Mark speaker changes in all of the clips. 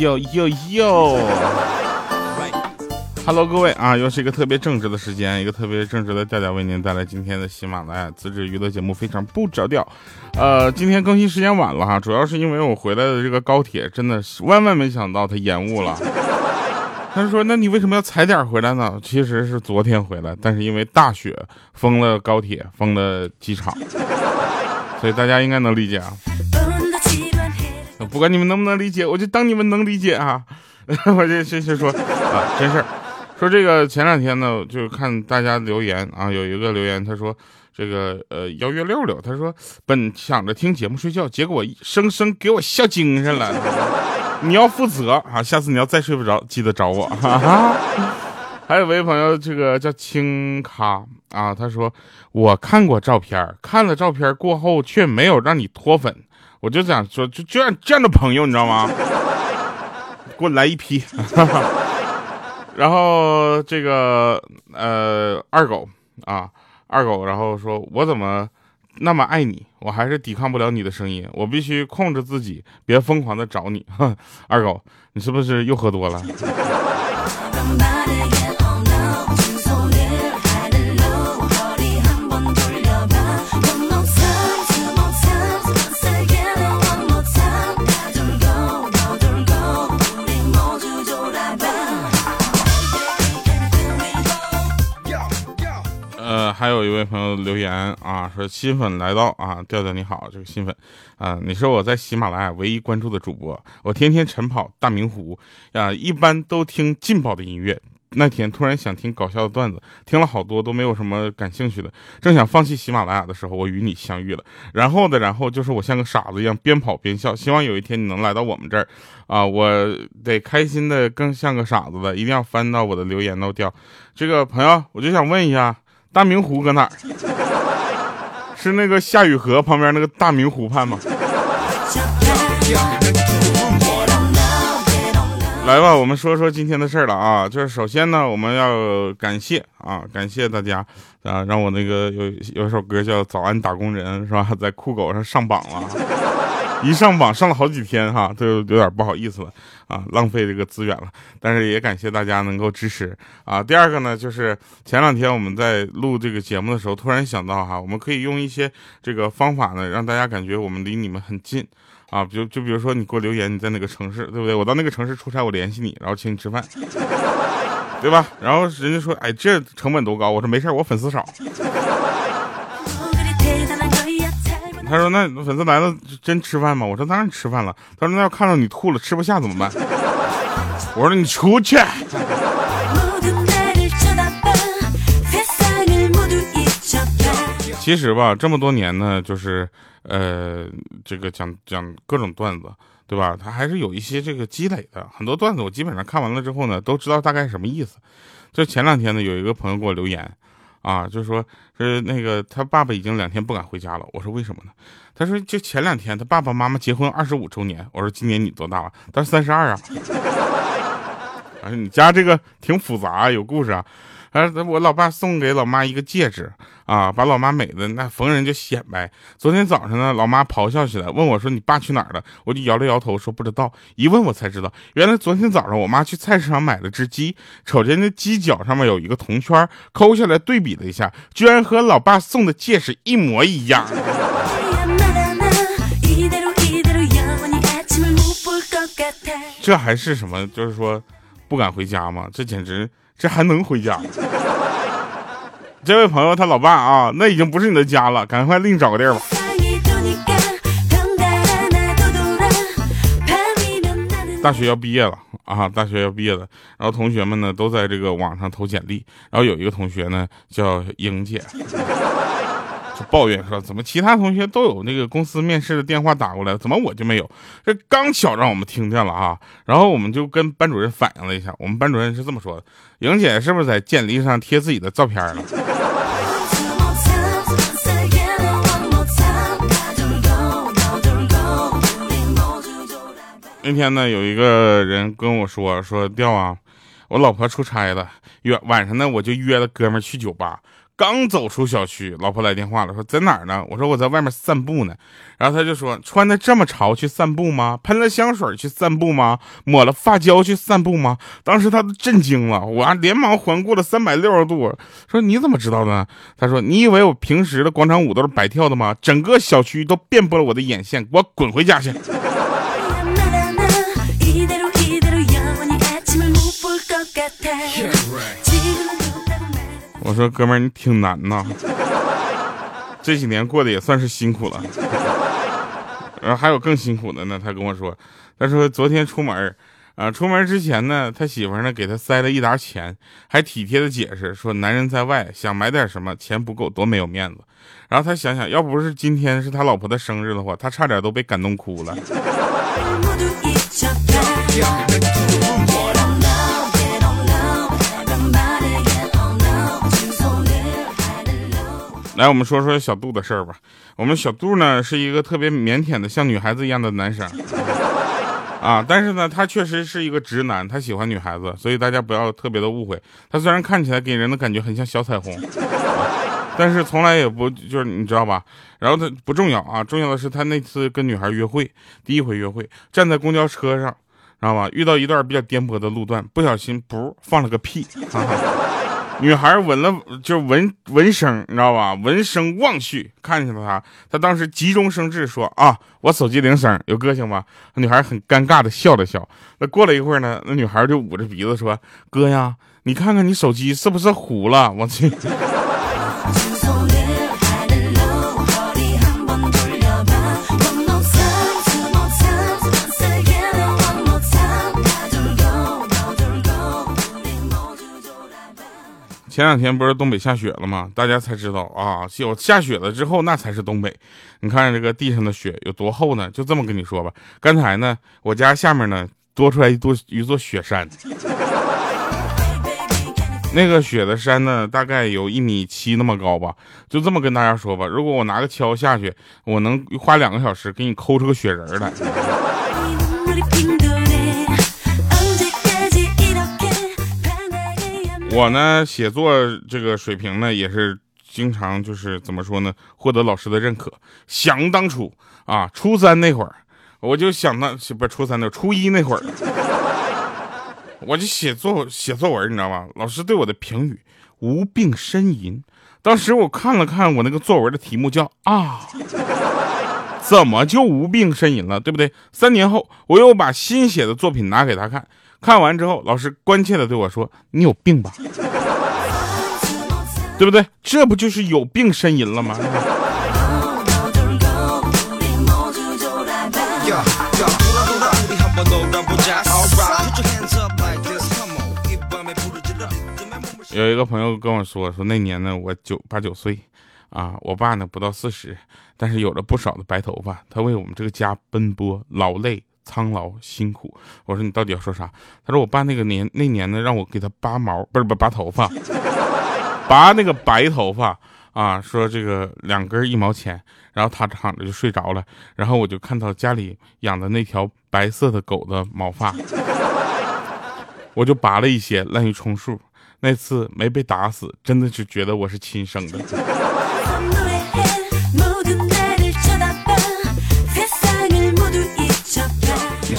Speaker 1: 哟哟哟！Hello，各位啊，又是一个特别正直的时间，一个特别正直的调调为您带来今天的喜马拉雅自制娱乐节目，非常不着调。呃，今天更新时间晚了哈，主要是因为我回来的这个高铁真的是万万没想到它延误了。他说：“那你为什么要踩点回来呢？”其实是昨天回来，但是因为大雪封了高铁，封了机场，所以大家应该能理解啊。不管你们能不能理解，我就当你们能理解啊！我就先先说啊，真事儿。说这个前两天呢，就看大家留言啊，有一个留言他说这个呃邀约六六，他说本想着听节目睡觉，结果生生给我笑精神了。你要负责啊，下次你要再睡不着，记得找我。哈 还有位朋友，这个叫青咖啊，他说我看过照片，看了照片过后却没有让你脱粉。我就想说，就这样这样的朋友，你知道吗？给我来一批。然后这个呃二狗啊二狗，然后说我怎么那么爱你，我还是抵抗不了你的声音，我必须控制自己，别疯狂的找你。二狗，你是不是又喝多了？位朋友留言啊，说新粉来到啊，调调你好，这个新粉啊，你是我在喜马拉雅唯一关注的主播，我天天晨跑大明湖啊，一般都听劲爆的音乐。那天突然想听搞笑的段子，听了好多都没有什么感兴趣的，正想放弃喜马拉雅的时候，我与你相遇了。然后的然后就是我像个傻子一样边跑边笑，希望有一天你能来到我们这儿啊，我得开心的更像个傻子的，一定要翻到我的留言都掉。这个朋友，我就想问一下。大明湖搁哪儿？是那个夏雨荷旁边那个大明湖畔吗？来吧，我们说说今天的事儿了啊。就是首先呢，我们要感谢啊，感谢大家啊，让我那个有有首歌叫《早安打工人》是吧，在酷狗上上榜了。一上榜上了好几天哈，都有点不好意思了啊，浪费这个资源了。但是也感谢大家能够支持啊。第二个呢，就是前两天我们在录这个节目的时候，突然想到哈，我们可以用一些这个方法呢，让大家感觉我们离你们很近啊。比如就比如说你给我留言，你在哪个城市，对不对？我到那个城市出差，我联系你，然后请你吃饭，对吧？然后人家说，哎，这成本多高？我说没事我粉丝少。他说：“那粉丝来了真吃饭吗？”我说：“当然吃饭了。”他说：“那要看到你吐了吃不下怎么办？” 我说：“你出去。”其实吧，这么多年呢，就是呃，这个讲讲各种段子，对吧？他还是有一些这个积累的。很多段子我基本上看完了之后呢，都知道大概什么意思。就前两天呢，有一个朋友给我留言。啊，就说是那个他爸爸已经两天不敢回家了。我说为什么呢？他说就前两天他爸爸妈妈结婚二十五周年。我说今年你多大了？他说三十二啊。哎，你家这个挺复杂，有故事啊。哎，我老爸送给老妈一个戒指啊，把老妈美的那逢人就显摆。昨天早上呢，老妈咆哮起来，问我说：“你爸去哪儿了？”我就摇了摇头说不知道。一问我才知道，原来昨天早上我妈去菜市场买了只鸡，瞅见那鸡脚上面有一个铜圈，抠下来对比了一下，居然和老爸送的戒指一模一样。这还是什么？就是说不敢回家吗？这简直。这还能回家？这位朋友他老爸啊，那已经不是你的家了，赶快另找个地儿吧。大学要毕业了啊，大学要毕业了，然后同学们呢都在这个网上投简历，然后有一个同学呢叫英姐。抱怨说：“怎么其他同学都有那个公司面试的电话打过来，怎么我就没有？这刚巧让我们听见了啊！然后我们就跟班主任反映了一下，我们班主任是这么说的：莹姐是不是在简历上贴自己的照片了？那天呢，有一个人跟我说说调啊，我老婆出差了，约晚上呢我就约了哥们去酒吧。”刚走出小区，老婆来电话了，说在哪儿呢？我说我在外面散步呢。然后他就说穿的这么潮去散步吗？喷了香水去散步吗？抹了发胶去散步吗？当时他都震惊了，我连忙环顾了三百六十度，说你怎么知道的？他说你以为我平时的广场舞都是白跳的吗？整个小区都遍布了我的眼线，给我滚回家去。我说哥们儿，你挺难呐，这几年过得也算是辛苦了。然后还有更辛苦的呢，他跟我说，他说昨天出门啊，出门之前呢，他媳妇呢给他塞了一沓钱，还体贴的解释说，男人在外想买点什么，钱不够多没有面子。然后他想想，要不是今天是他老婆的生日的话，他差点都被感动哭了。来，我们说说小杜的事儿吧。我们小杜呢是一个特别腼腆的，像女孩子一样的男生 啊，但是呢，他确实是一个直男，他喜欢女孩子，所以大家不要特别的误会。他虽然看起来给人的感觉很像小彩虹，但是从来也不就是你知道吧？然后他不重要啊，重要的是他那次跟女孩约会，第一回约会，站在公交车上，知道吧？遇到一段比较颠簸的路段，不小心噗放了个屁。女孩闻了，就闻闻声，你知道吧？闻声望去，看见了他，他当时急中生智说：“啊，我手机铃声，有个性吧？”女孩很尴尬的笑了笑。那过了一会儿呢，那女孩就捂着鼻子说：“哥呀，你看看你手机是不是糊了？我去。”前两天不是东北下雪了吗？大家才知道啊，有下雪了之后那才是东北。你看这个地上的雪有多厚呢？就这么跟你说吧。刚才呢，我家下面呢多出来一座一座雪山，那个雪的山呢大概有一米七那么高吧。就这么跟大家说吧，如果我拿个锹下去，我能花两个小时给你抠出个雪人来。我呢，写作这个水平呢，也是经常就是怎么说呢，获得老师的认可。想当初啊，初三那会儿，我就想到不初三的，初一那会儿，我就写作写作文，你知道吧？老师对我的评语无病呻吟。当时我看了看我那个作文的题目，叫啊，怎么就无病呻吟了？对不对？三年后，我又把新写的作品拿给他看。看完之后，老师关切的对我说：“你有病吧？对不对？这不就是有病呻吟了吗？”有一个朋友跟我说：“说那年呢，我九八九岁，啊，我爸呢不到四十，但是有着不少的白头发，他为我们这个家奔波劳累。”苍老辛苦，我说你到底要说啥？他说我爸那个年那年呢，让我给他拔毛，不是不拔头发，拔那个白头发啊。说这个两根一毛钱，然后他躺着就睡着了，然后我就看到家里养的那条白色的狗的毛发，我就拔了一些，滥竽充数。那次没被打死，真的是觉得我是亲生的。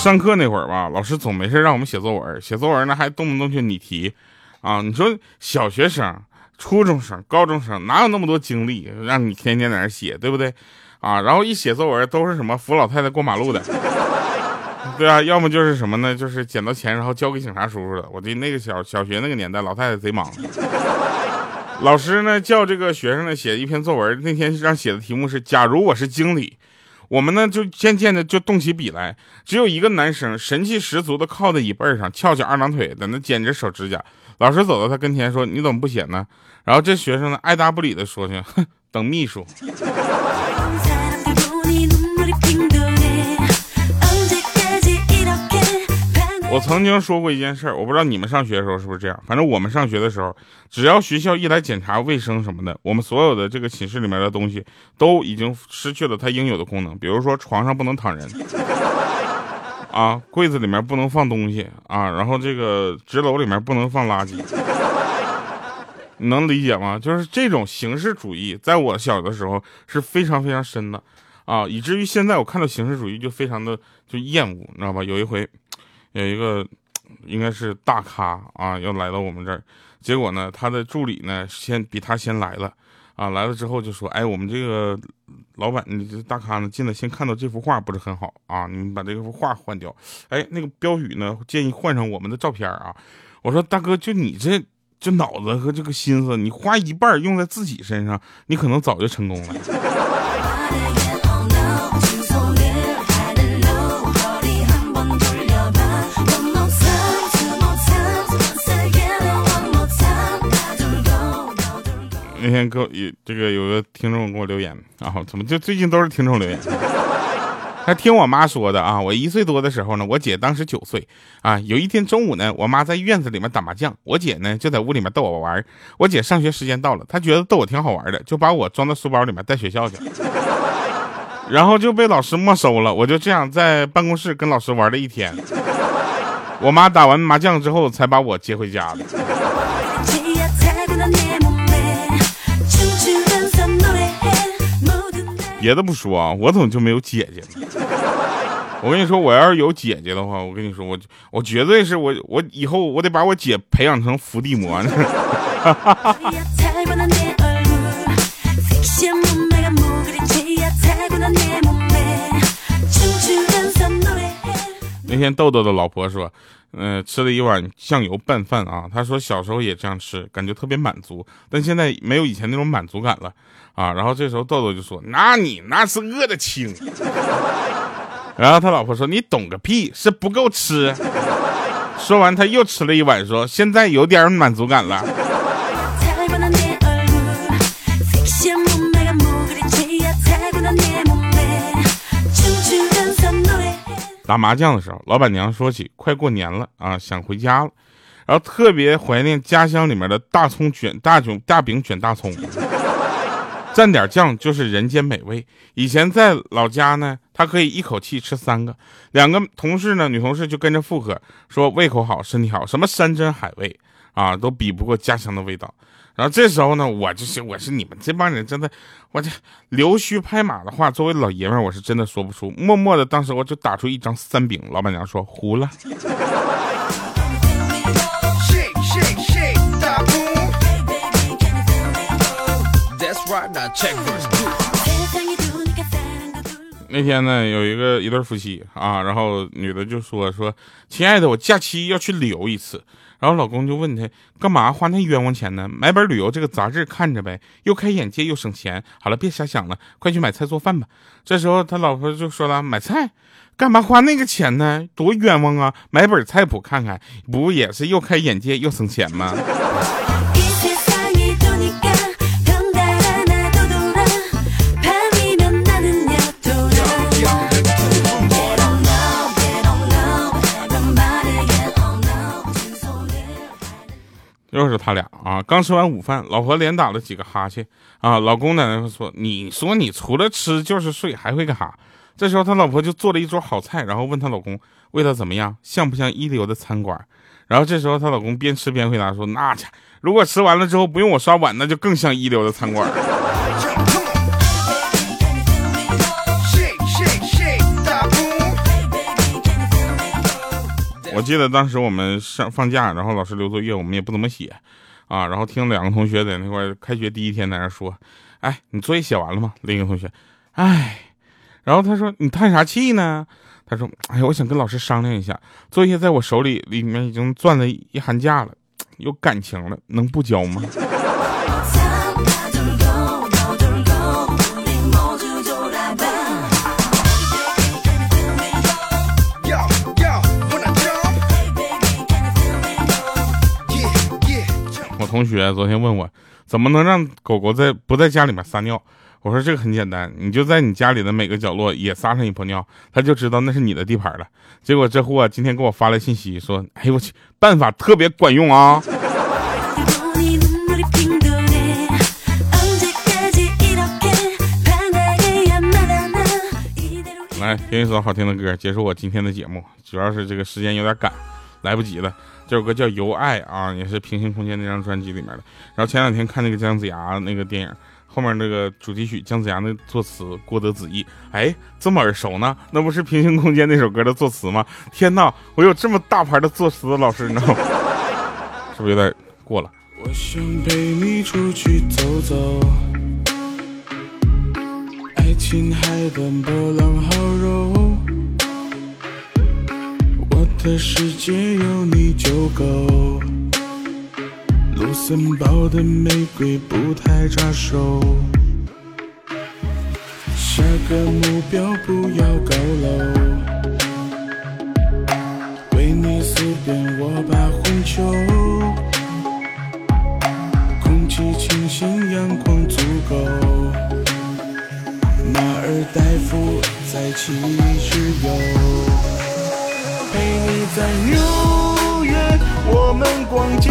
Speaker 1: 上课那会儿吧，老师总没事让我们写作文，写作文呢还动不动就拟题，啊，你说小学生、初中生、高中生哪有那么多精力让你天天在那写，对不对？啊，然后一写作文都是什么扶老太太过马路的，对啊，要么就是什么呢？就是捡到钱然后交给警察叔叔的。我的那个小小学那个年代，老太太贼忙，老师呢叫这个学生呢写一篇作文，那天让写的题目是：假如我是经理。我们呢就渐渐的就动起笔来，只有一个男生神气十足的靠在椅背上，翘起二郎腿，在那剪着手指甲。老师走到他跟前说：“你怎么不写呢？”然后这学生呢爱答不理的说：“去，哼，等秘书。”我曾经说过一件事儿，我不知道你们上学的时候是不是这样。反正我们上学的时候，只要学校一来检查卫生什么的，我们所有的这个寝室里面的东西都已经失去了它应有的功能。比如说床上不能躺人，啊，柜子里面不能放东西啊，然后这个纸篓里面不能放垃圾。你能理解吗？就是这种形式主义，在我小的时候是非常非常深的啊，以至于现在我看到形式主义就非常的就厌恶，你知道吧？有一回，有一个应该是大咖啊，要来到我们这儿，结果呢，他的助理呢先比他先来了啊，来了之后就说：“哎，我们这个老板，你这大咖呢进来先看到这幅画不是很好啊，你们把这幅画换掉。哎，那个标语呢建议换上我们的照片啊。”我说：“大哥，就你这。”这脑子和这个心思，你花一半用在自己身上，你可能早就成功了。昨天给我这个有个听众给我留言啊，怎么就最近都是听众留言？他听我妈说的啊，我一岁多的时候呢，我姐当时九岁啊。有一天中午呢，我妈在院子里面打麻将，我姐呢就在屋里面逗我玩。我姐上学时间到了，她觉得逗我挺好玩的，就把我装到书包里面带学校去，然后就被老师没收了。我就这样在办公室跟老师玩了一天。我妈打完麻将之后才把我接回家的。别的不说啊，我怎么就没有姐姐呢？我跟你说，我要是有姐姐的话，我跟你说，我我绝对是我我以后我得把我姐培养成伏地魔呢。那天豆豆的老婆说，嗯，吃了一碗酱油拌饭啊。他说小时候也这样吃，感觉特别满足，但现在没有以前那种满足感了啊。然后这时候豆豆就说，那你那是饿的轻。然后他老婆说，你懂个屁，是不够吃。说完他又吃了一碗，说现在有点满足感了。打麻将的时候，老板娘说起快过年了啊，想回家了，然后特别怀念家乡里面的大葱卷大卷大饼卷大葱，蘸点酱就是人间美味。以前在老家呢，他可以一口气吃三个。两个同事呢，女同事就跟着附和说胃口好，身体好，什么山珍海味啊，都比不过家乡的味道。然后这时候呢，我就是我是你们这帮人真的，我这溜须拍马的话，作为老爷们儿，我是真的说不出。默默的，当时我就打出一张三饼。老板娘说糊了。那天呢，有一个一对夫妻啊，然后女的就说说，亲爱的，我假期要去旅游一次。然后老公就问他干嘛花那冤枉钱呢？买本旅游这个杂志看着呗，又开眼界又省钱。好了，别瞎想了，快去买菜做饭吧。这时候他老婆就说了：“买菜，干嘛花那个钱呢？多冤枉啊！买本菜谱看看，不也是又开眼界又省钱吗？”又是他俩啊！刚吃完午饭，老婆连打了几个哈欠啊！老公奶奶说：“你说你除了吃就是睡，还会干啥？”这时候他老婆就做了一桌好菜，然后问他老公味道怎么样，像不像一流的餐馆？然后这时候他老公边吃边回答说：“那家如果吃完了之后不用我刷碗，那就更像一流的餐馆。”我记得当时我们上放假，然后老师留作业，我们也不怎么写，啊，然后听两个同学在那块开学第一天在那说，哎，你作业写完了吗？另一个同学，哎，然后他说你叹啥气呢？他说，哎呀，我想跟老师商量一下，作业在我手里里面已经攥了一寒假了，有感情了，能不交吗？同学昨天问我，怎么能让狗狗在不在家里面撒尿？我说这个很简单，你就在你家里的每个角落也撒上一泡尿，它就知道那是你的地盘了。结果这货今天给我发来信息说：“哎呦我去，办法特别管用啊！”来听一首好听的歌，结束我今天的节目。主要是这个时间有点赶。来不及了。这首歌叫《由爱》啊，也是平行空间那张专辑里面的。然后前两天看那个姜子牙那个电影，后面那个主题曲姜子牙那作词郭德子译，哎，这么耳熟呢？那不是平行空间那首歌的作词吗？天哪，我有这么大牌的作词的老师，你知道吗？是不是有点过了？
Speaker 2: 我想陪你出去走走，爱情海的波浪好柔，的世界有你就够。卢森堡的玫瑰不太扎手，下个目标不要高楼。威尼斯边我把环球。气清新，阳光足够。马尔代夫在七日游，陪你在纽约，我们逛街，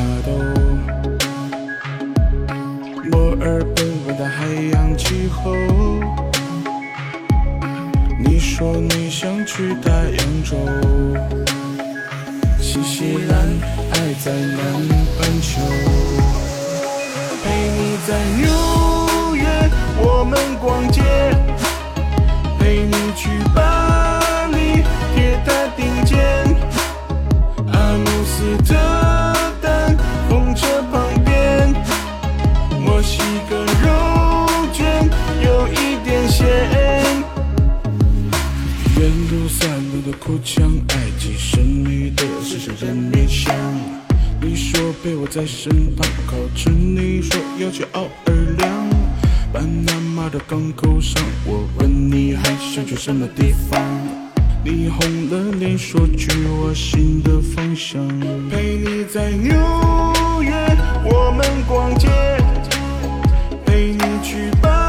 Speaker 2: 袋鼠会打斗，墨尔本温带海洋气候。你说你想去大洋洲，新西兰爱在南半球，陪你在纽约，我们逛街，陪你去巴口腔，埃及神秘的狮身人面像。你说陪我在身旁靠着，你说要去奥尔良，巴拿马的港口上，我问你还想去什么地方？你红了脸说去我心的方向，陪你在纽约，我们逛街，陪你去巴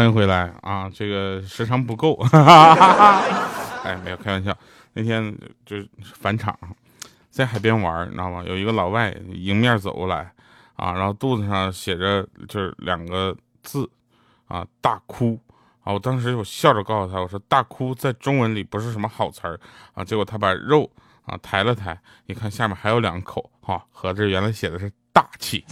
Speaker 1: 欢迎回来啊！这个时长不够，哎，没有开玩笑。那天就返场，在海边玩，你知道吗？有一个老外迎面走过来啊，然后肚子上写着就是两个字啊，大哭啊！我当时我笑着告诉他，我说大哭在中文里不是什么好词儿啊。结果他把肉啊抬了抬，你看下面还有两口，哈，合着原来写的是大气。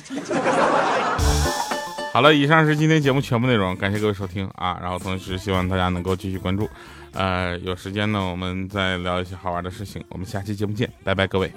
Speaker 1: 好了，以上是今天节目全部内容，感谢各位收听啊！然后同时希望大家能够继续关注，呃，有时间呢我们再聊一些好玩的事情，我们下期节目见，拜拜，各位。